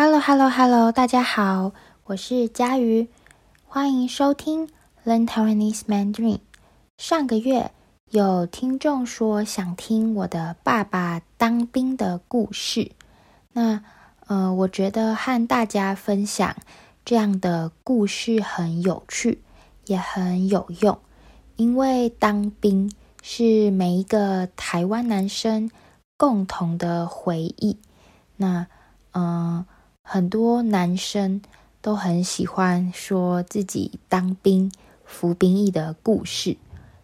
Hello，Hello，Hello，大家好，我是佳瑜，欢迎收听 Learn Taiwanese Mandarin。上个月有听众说想听我的爸爸当兵的故事，那呃，我觉得和大家分享这样的故事很有趣，也很有用，因为当兵是每一个台湾男生共同的回忆。那嗯。很多男生都很喜欢说自己当兵服兵役的故事，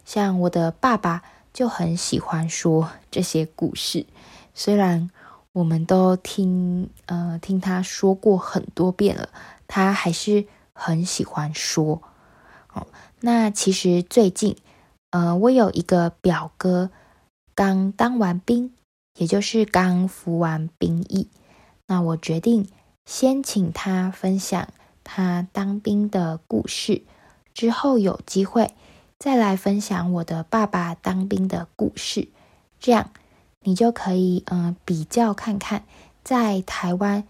像我的爸爸就很喜欢说这些故事。虽然我们都听呃听他说过很多遍了，他还是很喜欢说。哦，那其实最近呃，我有一个表哥刚当完兵，也就是刚服完兵役，那我决定。先请他分享他当兵的故事，之后有机会再来分享我的爸爸当兵的故事。这样你就可以嗯、比较看看，在台湾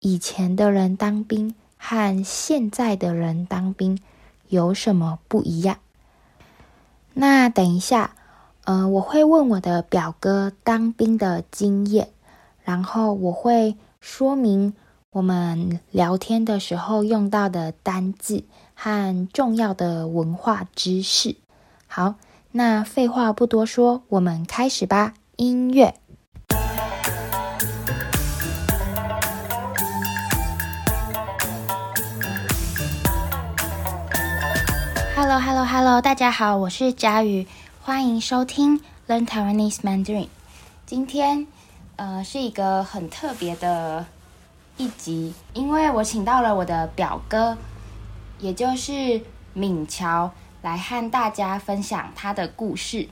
以前的人当兵和现在的人当兵有什么不一样。那等一下，嗯、呃，我会问我的表哥当兵的经验，然后我会说明。我们聊天的时候用到的单字和重要的文化知识。好，那废话不多说，我们开始吧。音乐。Hello，Hello，Hello，大家好，我是佳宇，欢迎收听 Learn Taiwanese Mandarin。今天，呃，是一个很特别的。一集，因为我请到了我的表哥，也就是敏乔，来和大家分享他的故事。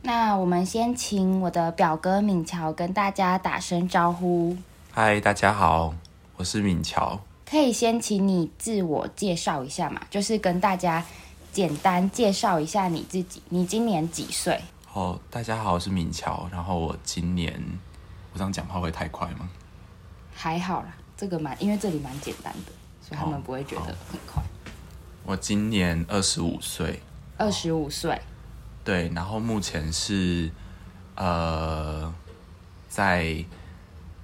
那我们先请我的表哥敏乔跟大家打声招呼。嗨，大家好，我是敏乔。可以先请你自我介绍一下嘛？就是跟大家简单介绍一下你自己。你今年几岁？哦，大家好，我是敏乔。然后我今年，我这样讲话会太快吗？还好啦，这个蛮，因为这里蛮简单的，所以他们不会觉得很快。我今年二十五岁，二十五岁，对，然后目前是呃，在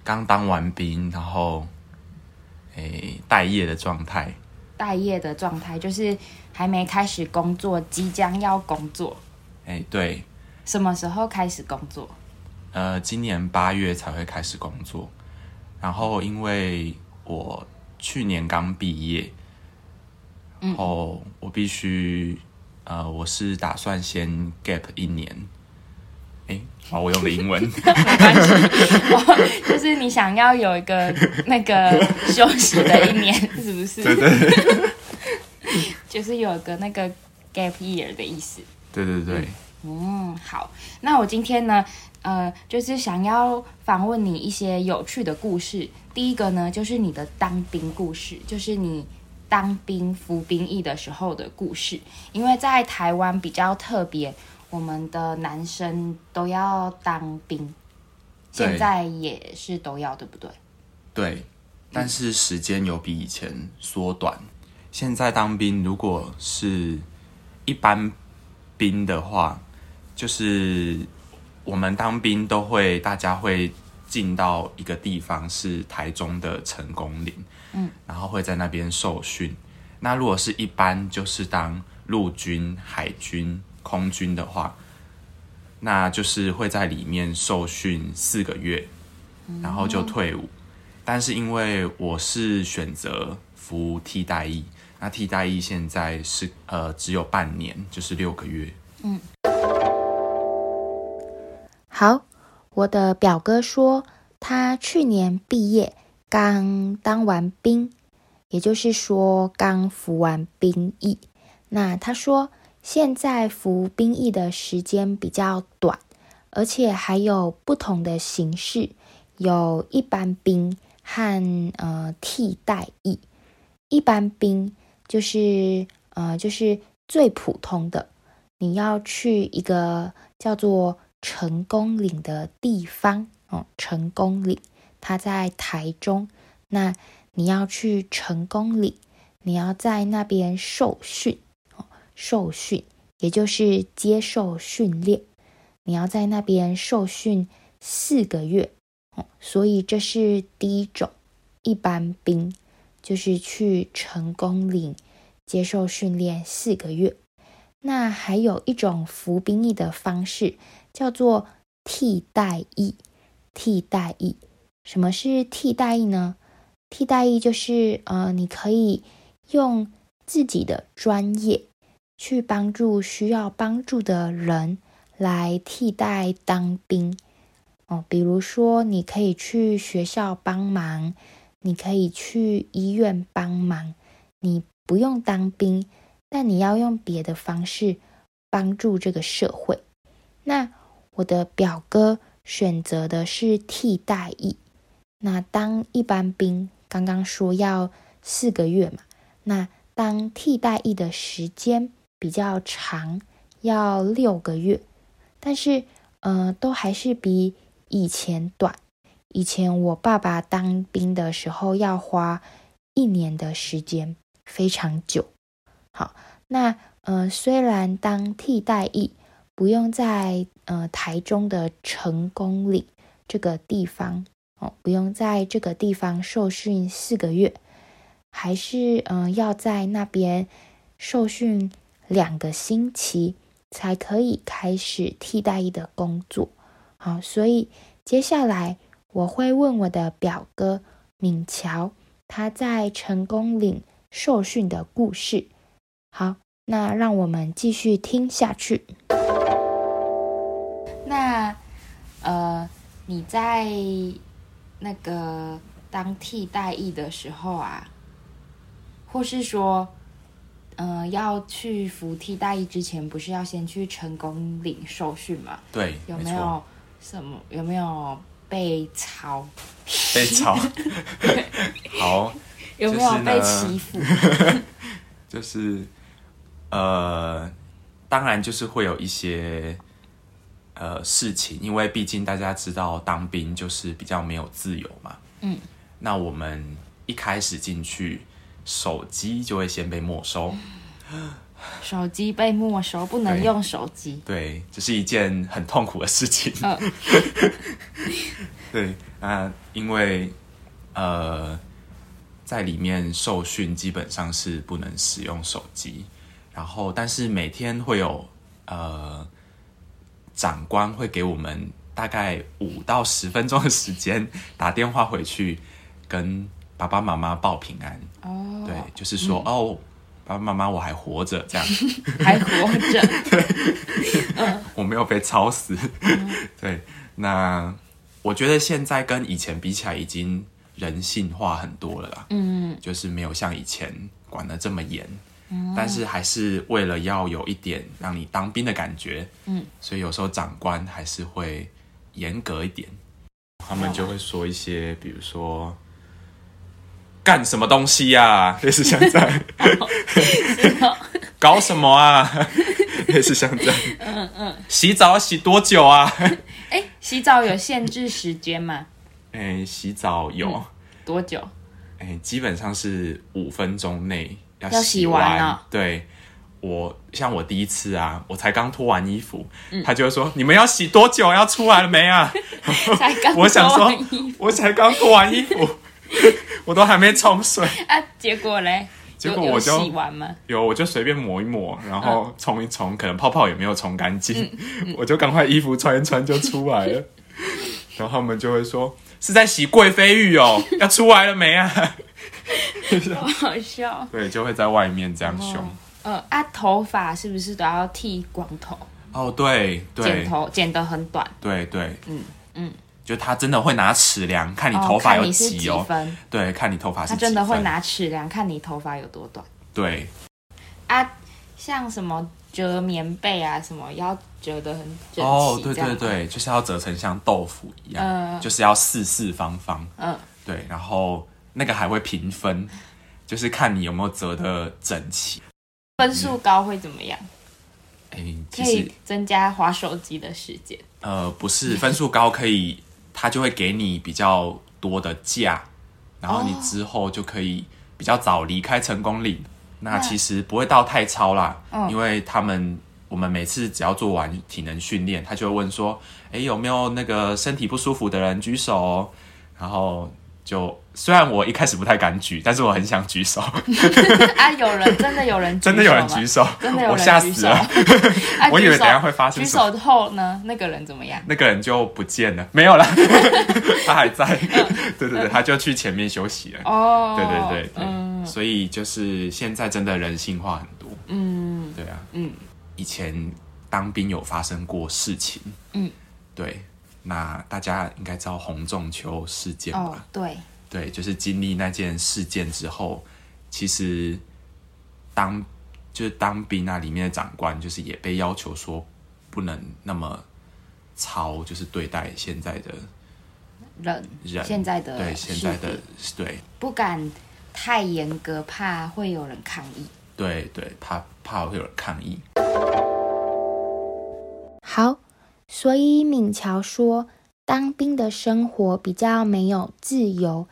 刚当完兵，然后诶待业的状态。待业的状态就是还没开始工作，即将要工作。诶，对。什么时候开始工作？呃，今年八月才会开始工作。然后，因为我去年刚毕业，然后我必须，呃，我是打算先 gap 一年。哎，好，我用的英文 没关系，就是你想要有一个那个休息的一年，是不是？对对对，就是有个那个 gap year 的意思。对对对。嗯，好，那我今天呢，呃，就是想要访问你一些有趣的故事。第一个呢，就是你的当兵故事，就是你当兵服兵役的时候的故事。因为在台湾比较特别，我们的男生都要当兵，现在也是都要，对不对？对，但是时间有比以前缩短。现在当兵如果是一般兵的话，就是。我们当兵都会，大家会进到一个地方，是台中的成功岭，嗯，然后会在那边受训。那如果是一般，就是当陆军、海军、空军的话，那就是会在里面受训四个月，然后就退伍。嗯。但是因为我是选择服替代役，那替代役现在是呃只有半年，就是六个月，嗯。好，我的表哥说他去年毕业，刚当完兵，也就是说刚服完兵役。那他说现在服兵役的时间比较短，而且还有不同的形式，有一般兵和呃替代役。一般兵就是呃就是最普通的，你要去一个叫做。成功岭的地方哦，成功岭，它在台中。那你要去成功岭，你要在那边受训，受训，也就是接受训练，你要在那边受训四个月，所以这是第一种一般兵，就是去成功岭接受训练四个月。那还有一种服兵役的方式，叫做替代役。替代役，什么是替代役呢？替代役就是，呃，你可以用自己的专业去帮助需要帮助的人，来替代当兵。哦，比如说，你可以去学校帮忙，你可以去医院帮忙，你不用当兵，但你要用别的方式帮助这个社会。那我的表哥选择的是替代役，那当一般兵。刚刚说要四个月嘛，那当替代役的时间比较长，要六个月，但是呃，都还是比以前短。以前我爸爸当兵的时候要花一年的时间，非常久。好，那呃，虽然当替代役不用在呃台中的成功岭这个地方哦。不用在这个地方受训四个月，还是嗯、呃、要在那边受训两个星期，才可以开始替代役的工作。好，所以接下来我会问我的表哥敏乔，他在成功岭受训的故事。好，那让我们继续听下去。你在？那个当替代役的时候啊，或是说，嗯、呃，要去服替代役之前，不是要先去成功领受训吗？对，有没有什么？有没有被操？被操？好，有没有被欺负？就是呃，当然就是会有一些。呃，事情，因为毕竟大家知道当兵就是比较没有自由嘛。嗯，那我们一开始进去，手机就会先被没收。手机被没收，不能用手机。对，这是一件很痛苦的事情。哦、对，那因为呃，在里面受训基本上是不能使用手机，然后但是每天会有呃。长官会给我们大概五到十分钟的时间，打电话回去跟爸爸妈妈报平安。哦，对，就是说、嗯、哦，爸爸妈妈我还活着，这 样还活着。对，嗯、我没有被操死。嗯、对，那我觉得现在跟以前比起来，已经人性化很多了啦。嗯，就是没有像以前管得这么严。但是还是为了要有一点让你当兵的感觉，嗯，所以有时候长官还是会严格一点，他们就会说一些，比如说干什么东西呀、啊，类似像这样，搞什么啊，类似像这样，嗯嗯，洗澡洗多久啊？哎，洗澡有限制时间吗？哎，洗澡有、嗯、多久？哎，基本上是五分钟内。要洗完了，对，我像我第一次啊，我才刚脱完衣服，嗯、他就说：“你们要洗多久？要出来了没啊？” 才刚 我想说，我才刚脱完衣服，我都还没冲水啊。结果嘞？结果我就洗完吗？有，我就随便抹一抹，然后冲一冲，可能泡泡也没有冲干净，我就赶快衣服穿一穿就出来了。然后他们就会说：“是在洗贵妃浴哦，要出来了没啊？”好好笑，对，就会在外面这样凶。呃，啊，头发是不是都要剃光头？哦，对对，剪头剪得很短。对对，嗯嗯，就他真的会拿尺量，看你头发有几哦。对，看你头发是几分。他真的会拿尺量，看你头发有多短。对。啊，像什么折棉被啊，什么要折得很整齐。哦，对对对，就是要折成像豆腐一样，就是要四四方方。嗯，对，然后。那个还会评分，就是看你有没有折得整齐，分数高会怎么样？哎、欸，可以增加滑手机的时间。呃，不是，分数高可以，他就会给你比较多的假，然后你之后就可以比较早离开成功岭。那其实不会到太超啦，嗯、因为他们我们每次只要做完体能训练，他就会问说，哎，有没有那个身体不舒服的人举手？然后就虽然我一开始不太敢举，但是我很想举手。啊，有人真的有人真的有人举手，真的有人举手，我吓死了。我以为等下会发生。举手后呢，那个人怎么样？那个人就不见了，没有了，他还在。对对对，他就去前面休息了。哦，对对对对。嗯所以就是现在真的人性化很多，嗯，对啊，嗯，以前当兵有发生过事情，嗯，对，那大家应该知道洪仲秋事件吧？哦，对，对，就是经历那件事件之后，其实当就是当兵那里面的长官，就是也被要求说不能那么操，就是对待现在的人，人现在的对现在的对不敢。太严格，怕会有人抗议。对对，怕怕会有人抗议。好，所以敏乔说，当兵的生活比较没有自由，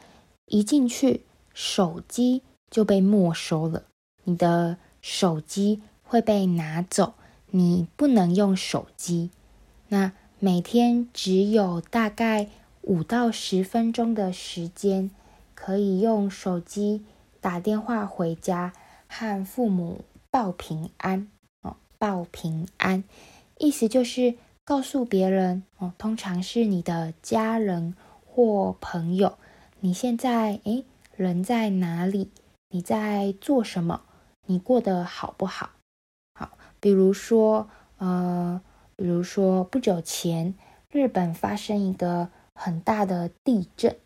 一进去手机就被没收了，你的手机会被拿走，你不能用手机。那每天只有大概五到十分钟的时间。可以用手机打电话回家，和父母报平安哦，报平安，意思就是告诉别人哦，通常是你的家人或朋友，你现在诶人在哪里？你在做什么？你过得好不好？好，比如说呃，比如说不久前日本发生一个很大的地震，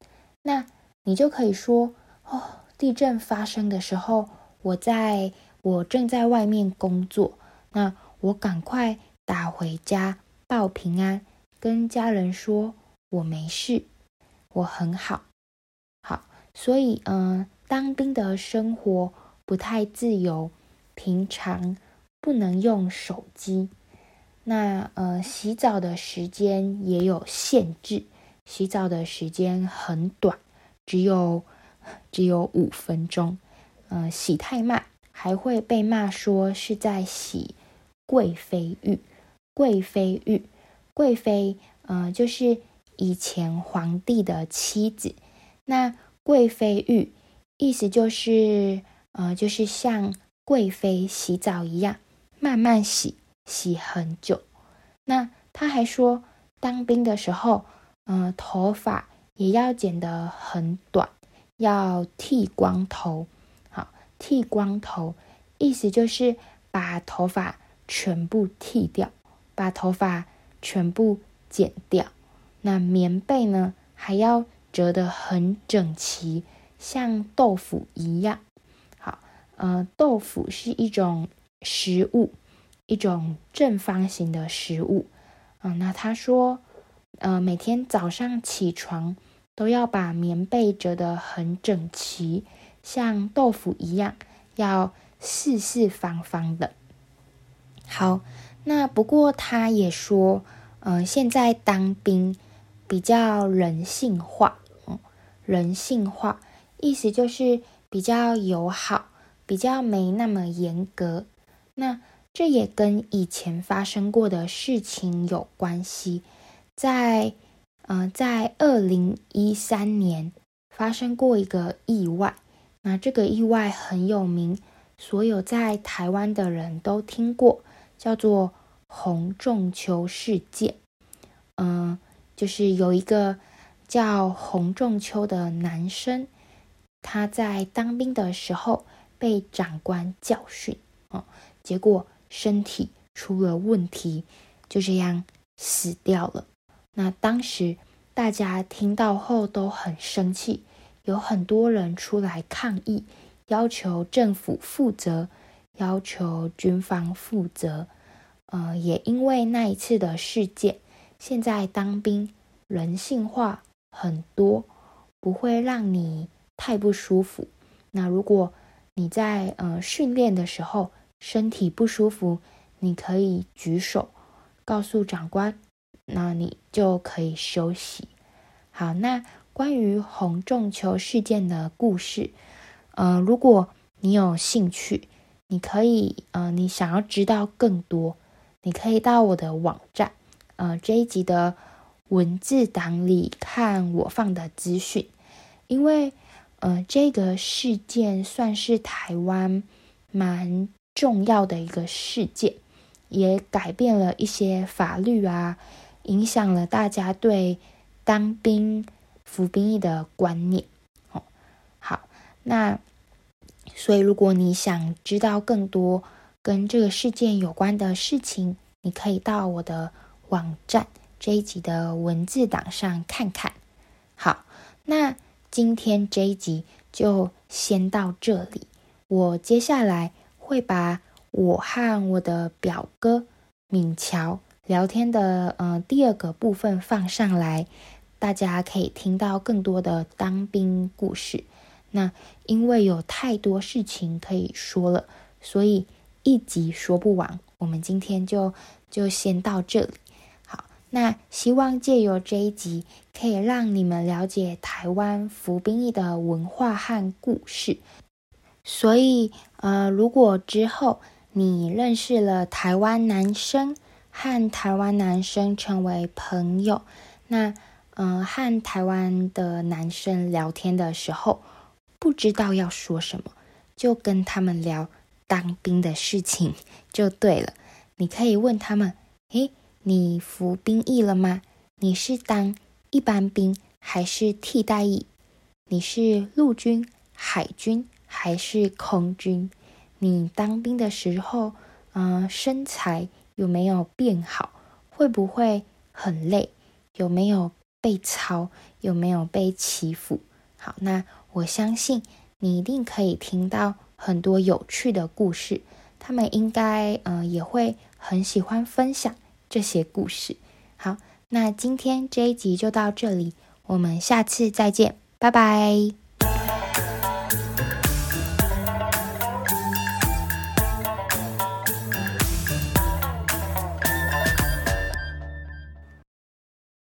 那。你就可以说哦，地震发生的时候，我在我正在外面工作，那我赶快打回家报平安，跟家人说我没事，我很好，所以，嗯、呃，当兵的生活不太自由，平常不能用手机，那呃，洗澡的时间也有限制，洗澡的时间很短。只有只有五分钟，呃，洗太慢还会被骂说是在洗贵妃浴。贵妃浴，贵妃，呃，就是以前皇帝的妻子。那贵妃浴意思就是，呃，就是像贵妃洗澡一样，慢慢洗，洗很久。那他还说，当兵的时候，呃，头发。也要剪得很短，要剃光头。好，剃光头，意思就是把头发全部剃掉，把头发全部剪掉。那棉被呢，还要折得很整齐，像豆腐一样。好，呃，豆腐是一种食物，一种正方形的食物。嗯、那他说，呃，每天早上起床。都要把棉被折得很整齐，像豆腐一样，要四四方方的。好，那不过他也说，嗯、现在当兵比较人性化，人性化，意思就是比较友好，比较没那么严格。那这也跟以前发生过的事情有关系，在。嗯、呃，在二零一三年发生过一个意外，那这个意外很有名，所有在台湾的人都听过，叫做洪仲丘事件。嗯、就是有一个叫洪仲丘的男生，他在当兵的时候被长官教训，哦、结果身体出了问题，就这样死掉了。那当时大家听到后都很生气，有很多人出来抗议，要求政府负责，要求军方负责。呃，也因为那一次的事件，现在当兵人性化很多，不会让你太不舒服。那如果你在呃训练的时候身体不舒服，你可以举手告诉长官。那你就可以休息。好，那关于洪仲丘事件的故事。呃，如果你有兴趣，你可以呃，你想要知道更多，你可以到我的网站，呃，这一集的文字档里看我放的资讯，因为呃，这个事件算是台湾蛮重要的一个事件，也改变了一些法律啊，影响了大家对当兵服兵役的观念。哦，好，那。所以，如果你想知道更多跟这个事件有关的事情，你可以到我的网站这一集的文字档上看看。好，那今天这一集就先到这里。我接下来会把我和我的表哥敏乔聊天的呃第二个部分放上来，大家可以听到更多的当兵故事。那因为有太多事情可以说了，所以一集说不完。我们今天就就先到这里。那希望借由这一集，可以让你们了解台湾服兵役的文化和故事。所以，呃，如果之后你认识了台湾男生，和台湾男生成为朋友，那，嗯、和台湾的男生聊天的时候，不知道要说什么，就跟他们聊当兵的事情就对了。你可以问他们：“诶，你服兵役了吗？你是当一般兵还是替代役？你是陆军、海军还是空军？你当兵的时候，嗯、身材有没有变好？会不会很累？有没有被操？有没有被欺负？好，那。”我相信你一定可以听到很多有趣的故事，他们应该呃也会很喜欢分享这些故事。好，那今天这一集就到这里，我们下次再见，拜拜。